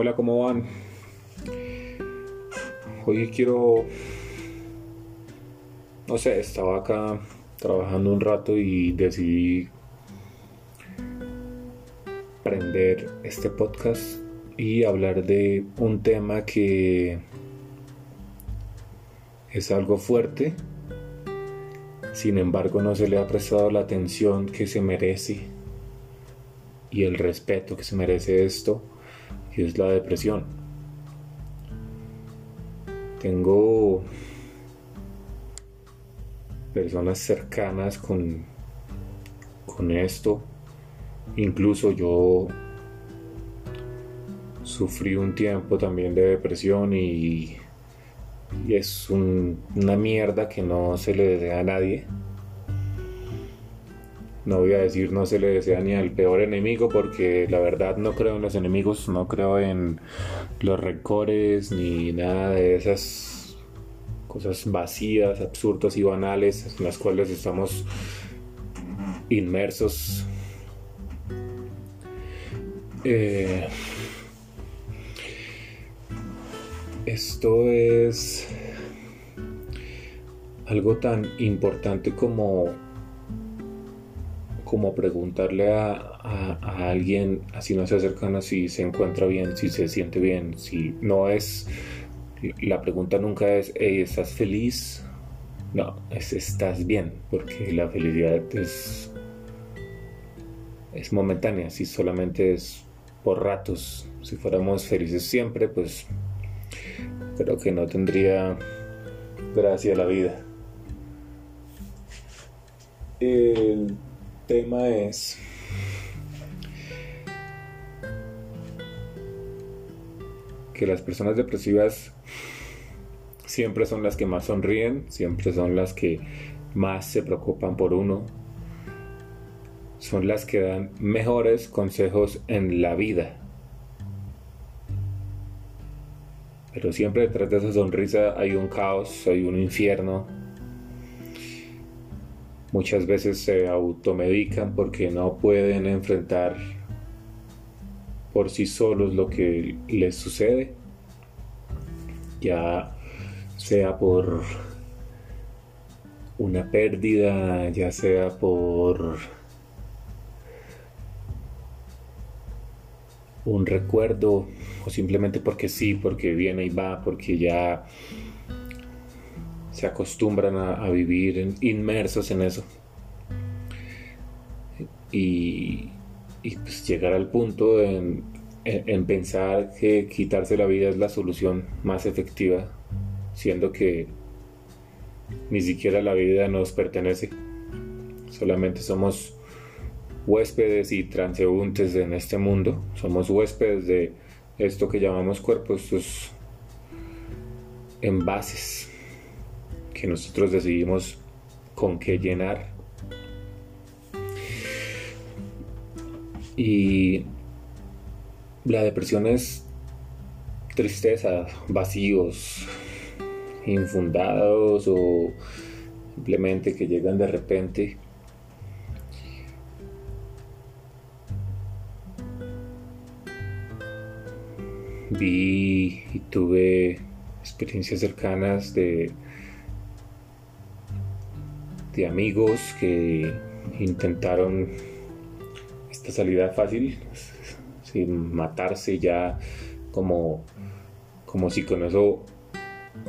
Hola, ¿cómo van? Hoy quiero... No sé, estaba acá trabajando un rato y decidí prender este podcast y hablar de un tema que es algo fuerte, sin embargo no se le ha prestado la atención que se merece y el respeto que se merece esto, y es la depresión. Tengo personas cercanas con, con esto. Incluso yo sufrí un tiempo también de depresión y, es una mierda que no se le desea a nadie. No voy a decir no se le desea ni al peor enemigo porque la verdad no creo en los enemigos, no creo en los rencores ni nada de esas cosas vacías, absurdas y banales en las cuales estamos inmersos. Eh, esto es algo tan importante como como preguntarle a, alguien, así no se cercano, si se encuentra bien, si se siente bien, si no es, la pregunta nunca es, ¿estás feliz? No, es, estás bien, porque la felicidad es, es momentánea, si solamente es por ratos, si fuéramos felices siempre, pues creo que no tendría gracia la vida. El tema es que las personas depresivas siempre son las que más sonríen, siempre son las que más se preocupan por uno, son las que dan mejores consejos en la vida. Pero siempre detrás de esa sonrisa hay un caos, hay un infierno, Muchas veces se automedican porque no pueden enfrentar por sí solos lo que les sucede, ya sea por una pérdida, ya sea por un recuerdo o simplemente porque sí, porque viene y va, porque ya se acostumbran a, vivir inmersos en eso. Y, pues llegar al punto en, en, pensar que quitarse la vida es la solución más efectiva, siendo que ni siquiera la vida nos pertenece. Solamente somos huéspedes y transeúntes en este mundo. Somos huéspedes de esto que llamamos cuerpo, estos envases que nosotros decidimos con qué llenar. Y la depresión es tristeza, vacíos, infundados o simplemente que llegan de repente. Vi y tuve experiencias cercanas de de amigos que intentaron esta salida fácil, sin matarse ya como, como si con eso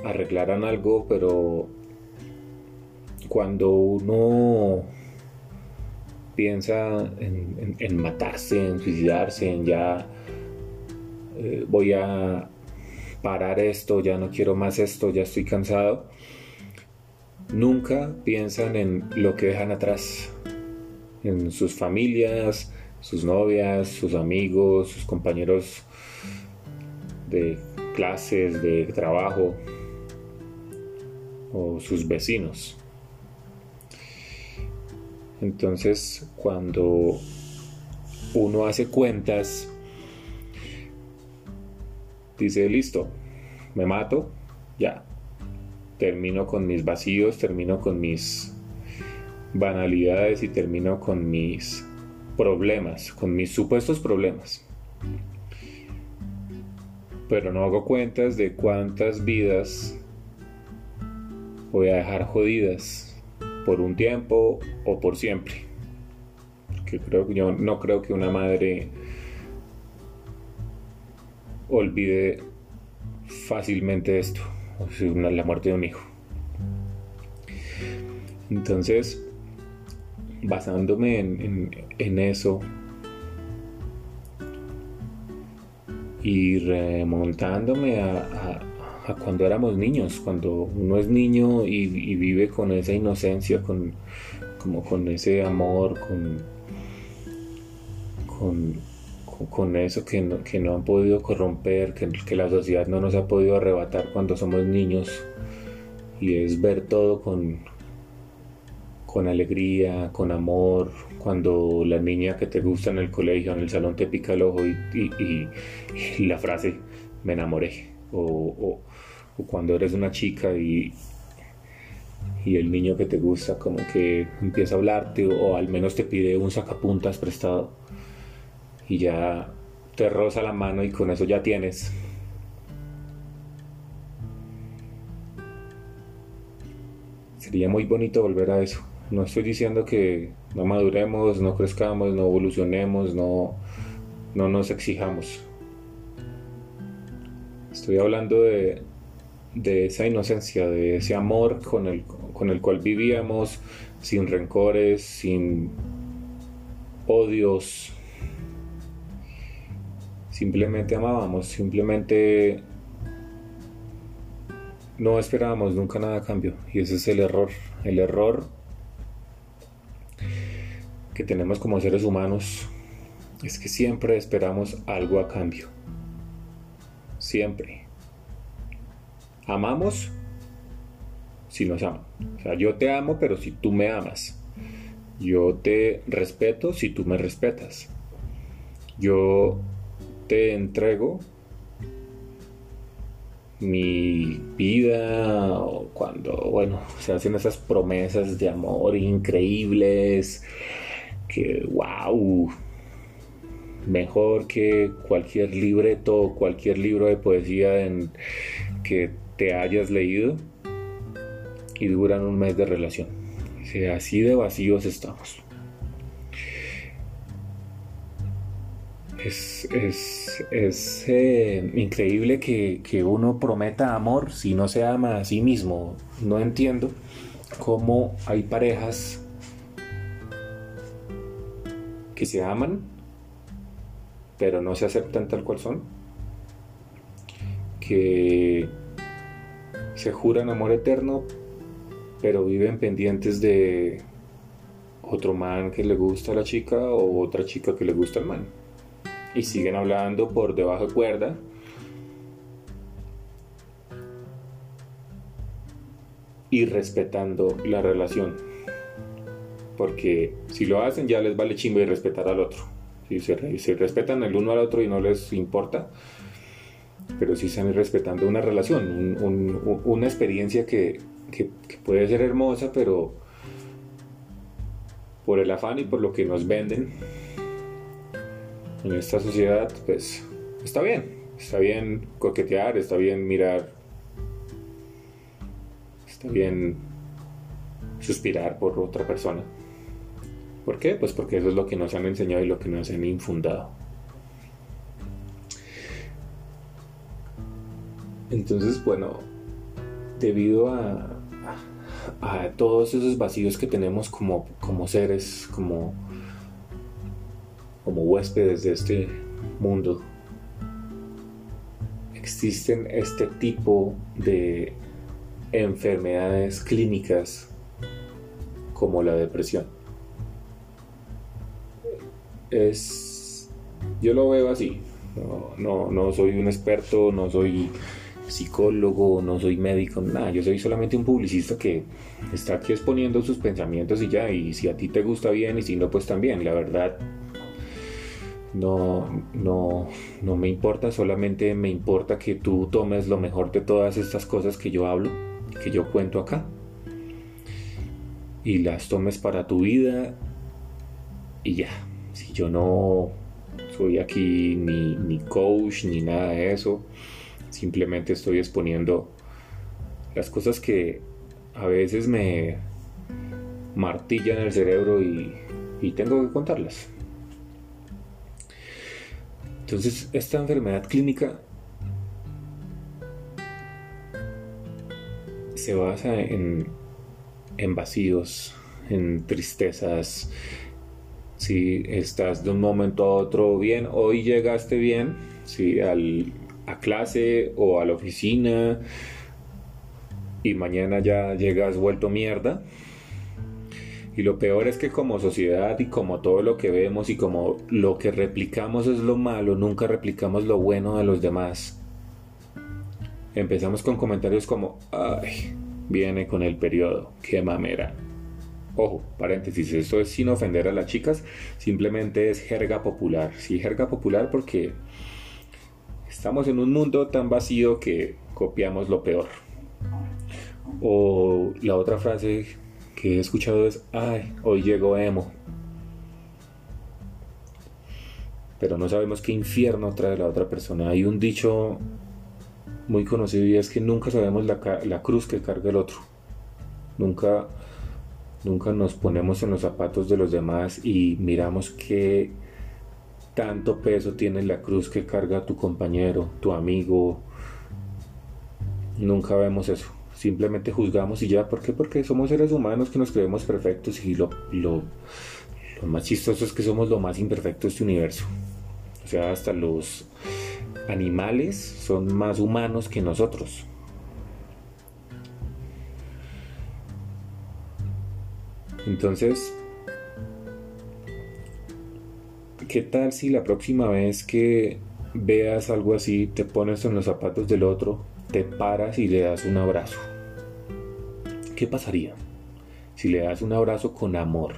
arreglaran algo, pero cuando uno piensa en, matarse, en suicidarse, en ya eh, voy a parar esto, ya no quiero más esto, ya estoy cansado, nunca piensan en lo que dejan atrás, en sus familias, sus novias, sus amigos, sus compañeros de clases, de trabajo o sus vecinos. Entonces, cuando uno hace cuentas, dice, listo, me mato, ya, termino con mis vacíos, termino con mis banalidades y termino con mis problemas, con mis supuestos problemas. pero no hago cuentas de cuántas vidas voy a dejar jodidas por un tiempo o por siempre. Porque creo yo no creo que una madre olvide fácilmente esto, la muerte de un hijo. Entonces, basándome en, eso y remontándome a, cuando éramos niños, cuando uno es niño y, vive con esa inocencia, con, como con ese amor, con, con, eso que no, que no han podido corromper, que, que la sociedad no nos ha podido arrebatar cuando somos niños, y es ver todo con, con alegría, con amor, cuando la niña que te gusta en el colegio, en el salón te pica el ojo y, la frase me enamoré, o, cuando eres una chica y, y el niño que te gusta como que empieza a hablarte o, al menos te pide un sacapuntas prestado y ya te roza la mano y con eso ya tienes. Sería muy bonito volver a eso. No estoy diciendo que no maduremos, no crezcamos, no evolucionemos, no, no nos exijamos. Estoy hablando de, esa inocencia, de ese amor con el, con el cual vivíamos, sin rencores, sin odios. Simplemente amábamos, simplemente no esperábamos nunca nada a cambio. Y ese es el error. El error que tenemos como seres humanos es que siempre esperamos algo a cambio. Siempre. Amamos si nos aman. O sea, yo te amo, pero si tú me amas. Yo te respeto si tú me respetas. Yo te entrego mi vida cuando, bueno, se hacen esas promesas de amor increíbles que, wow, mejor que cualquier libreto, cualquier libro de poesía en que te hayas leído y duran un mes de relación. así de vacíos estamos. Es, eh, increíble que, que, uno prometa amor si no se ama a sí mismo. No entiendo cómo hay parejas que se aman, pero no se aceptan tal cual son, que se juran amor eterno, pero viven pendientes de otro man que le gusta a la chica o otra chica que le gusta al man. Y siguen hablando por debajo de cuerda. Y respetando la relación porque si lo hacen ya les vale chimbo y respetar al otro. Si se, respetan el uno al otro y no les importa, pero si están respetando una relación, una experiencia que, puede ser hermosa, pero por el afán y por lo que nos venden en esta sociedad, pues está bien, está bien coquetear, está bien mirar, está bien suspirar por otra persona. ¿Por qué? Pues porque eso es lo que nos han enseñado y lo que nos han infundado. Entonces, bueno, debido a, a, todos esos vacíos que tenemos como, como seres, como, como huéspedes de este mundo, existen este tipo de enfermedades clínicas como la depresión es, yo lo veo así. No, no, soy un experto, no soy psicólogo, no soy médico, nada. Yo soy solamente un publicista que está aquí exponiendo sus pensamientos y ya. Y si a ti te gusta bien y si no, pues también. La verdad, no, no, no me importa, solamente me importa que tú tomes lo mejor de todas estas cosas que yo hablo, que yo cuento acá. Y las tomes para tu vida y ya si yo no soy aquí ni, ni coach ni nada de eso, Simplemente estoy exponiendo las cosas que a veces me martillan el cerebro y, y tengo que contarlas. Entonces, esta enfermedad clínica se basa en, en vacíos, en tristezas. Si estás de un momento a otro bien, hoy llegaste bien, si al, a clase o a la oficina y mañana ya llegas vuelto mierda. Y lo peor es que como sociedad y como todo lo que vemos y como lo que replicamos es lo malo, nunca replicamos lo bueno de los demás. Empezamos con comentarios como, ay, viene con el periodo, qué mamera. Ojo, paréntesis, esto es sin ofender a las chicas, simplemente es jerga popular. Sí, jerga popular porque estamos en un mundo tan vacío que copiamos lo peor. O la otra frase que he escuchado es, ay, hoy llegó emo. Pero no sabemos qué infierno trae la otra persona. Hay un dicho muy conocido y es que nunca sabemos la, la cruz que carga el otro. Nunca Nunca nos ponemos en los zapatos de los demás y miramos qué tanto peso tiene la cruz que carga tu compañero, tu amigo. Nunca vemos eso. Simplemente juzgamos y ya. ¿Por qué? Porque somos seres humanos que nos creemos perfectos y lo, lo, lo más chistoso es que somos lo más imperfecto de este universo. O sea, hasta los animales son más humanos que nosotros. Entonces, ¿qué tal si la próxima vez que veas algo así, te pones en los zapatos del otro, te paras y le das un abrazo? ¿Qué pasaría si le das un abrazo con amor?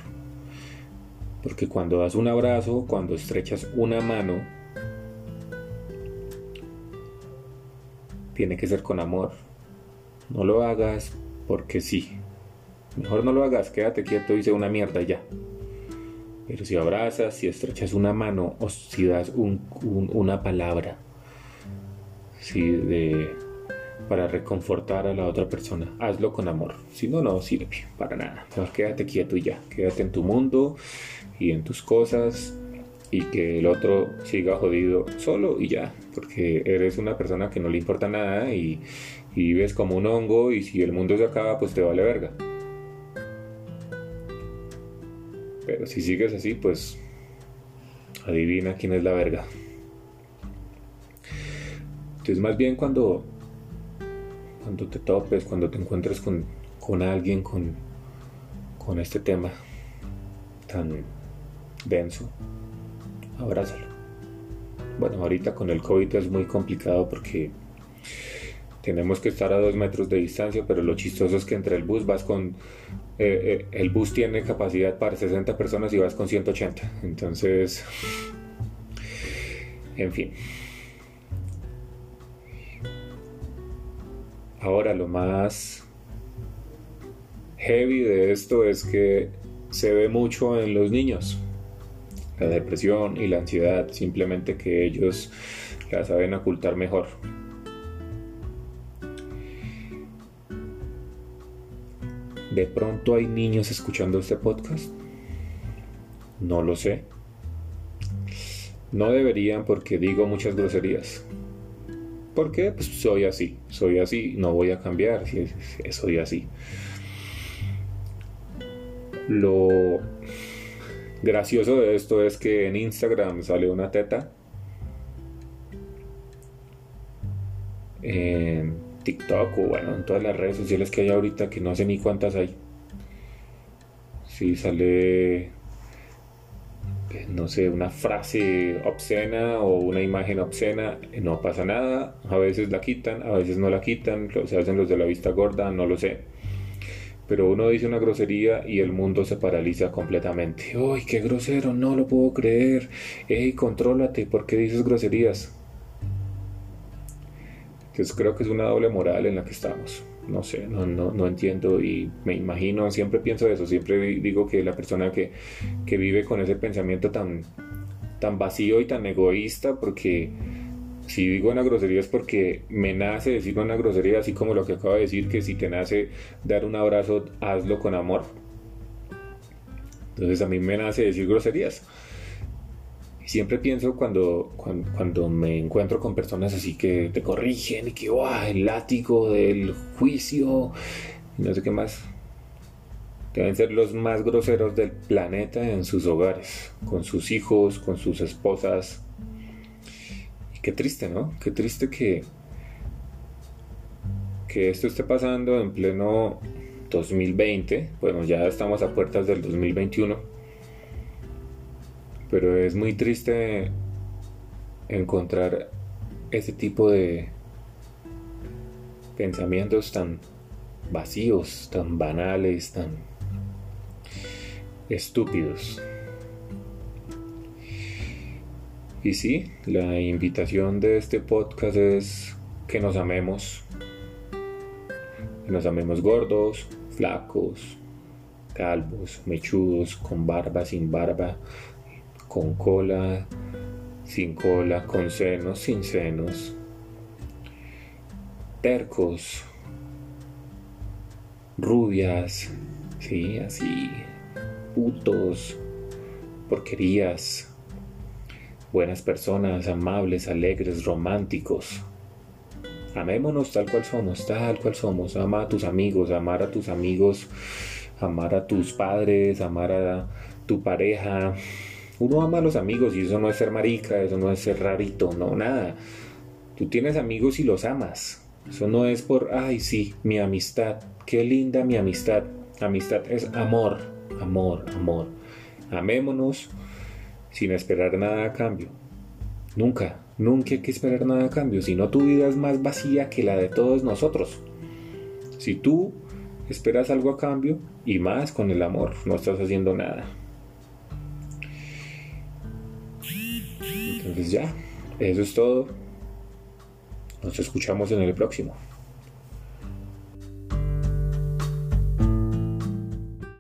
Porque cuando das un abrazo, cuando estrechas una mano, tiene que ser con amor. No lo hagas porque sí. Mejor no lo hagas, quédate quieto y sé una mierda ya. Pero si abrazas, si estrechas una mano o si das una palabra si de, para reconfortar a la otra persona, hazlo con amor. Si no, no sirve para nada. Mejor quédate quieto y ya. Quédate en tu mundo y en tus cosas y que el otro siga jodido solo y ya. Porque eres una persona que no le importa nada y, y vives como un hongo y si el mundo se acaba, pues te vale verga. Pero si sigues así, pues adivina quién es la verga. Entonces más bien cuando, cuando te topes, cuando te encuentres con, con alguien con, con este tema tan denso, abrázalo. Bueno, ahorita con el COVID es muy complicado porque tenemos que estar a dos metros de distancia, pero lo chistoso es que entre el bus vas con... Eh, eh, el bus tiene capacidad para 60 personas y vas con 180. Entonces... En fin. Ahora lo más heavy de esto es que se ve mucho en los niños. La depresión y la ansiedad, simplemente que ellos la saben ocultar mejor. ¿De pronto hay niños escuchando este podcast? No lo sé. No deberían porque digo muchas groserías. ¿Por qué? Pues soy así, soy así, no voy a cambiar, soy así. Lo gracioso de esto es que en Instagram sale una teta. En TikTok o bueno, en todas las redes sociales que hay ahorita, que no sé ni cuántas hay. Si sale, no sé, una frase obscena o una imagen obscena, no pasa nada. A veces la quitan, a veces no la quitan, se hacen los de la vista gorda, no lo sé. Pero uno dice una grosería y el mundo se paraliza completamente. ¡Uy, qué grosero! No lo puedo creer. ¡Ey, contrólate! ¿Por qué dices groserías? Entonces creo que es una doble moral en la que estamos. No sé, no, no, no entiendo y me imagino, siempre pienso eso, siempre digo que la persona que, que vive con ese pensamiento tan, tan vacío y tan egoísta, porque si digo una grosería es porque me nace decir una grosería, así como lo que acabo de decir, que si te nace dar un abrazo, hazlo con amor. Entonces a mí me nace decir groserías. Siempre pienso cuando, cuando, me encuentro con personas así que te corrigen y que, ¡guau! El látigo del juicio, y no sé qué más. Deben ser los más groseros del planeta en sus hogares, con sus hijos, con sus esposas, qué triste, ¿no? Qué triste que, que esto esté pasando en pleno 2020. Bueno, ya estamos a puertas del 2021. Pero es muy triste encontrar ese tipo de pensamientos tan vacíos, tan banales, tan estúpidos. Y sí, la invitación de este podcast es que nos amemos. Que nos amemos gordos, flacos, calvos, mechudos, con barba, sin barba, con cola, sin cola, con senos, sin senos, tercos, rubias, sí, así, putos, porquerías buenas personas, amables, alegres, románticos. Amémonos tal cual somos, tal cual somos. Ama a tus amigos, amar a tus amigos, amar a tus padres, amar a tu pareja. Uno ama a los amigos y eso no es ser marica, eso no es ser rarito, no, nada. Tú tienes amigos y los amas. Eso no es por, ay, sí, mi amistad, qué linda mi amistad. Amistad es amor, amor, amor. Amémonos sin esperar nada a cambio. Nunca, nunca hay que esperar nada a cambio, si no tu vida es más vacía que la de todos nosotros. Si tú esperas algo a cambio y más con el amor, no estás haciendo nada. Entonces ya, eso es todo. Nos escuchamos en el próximo.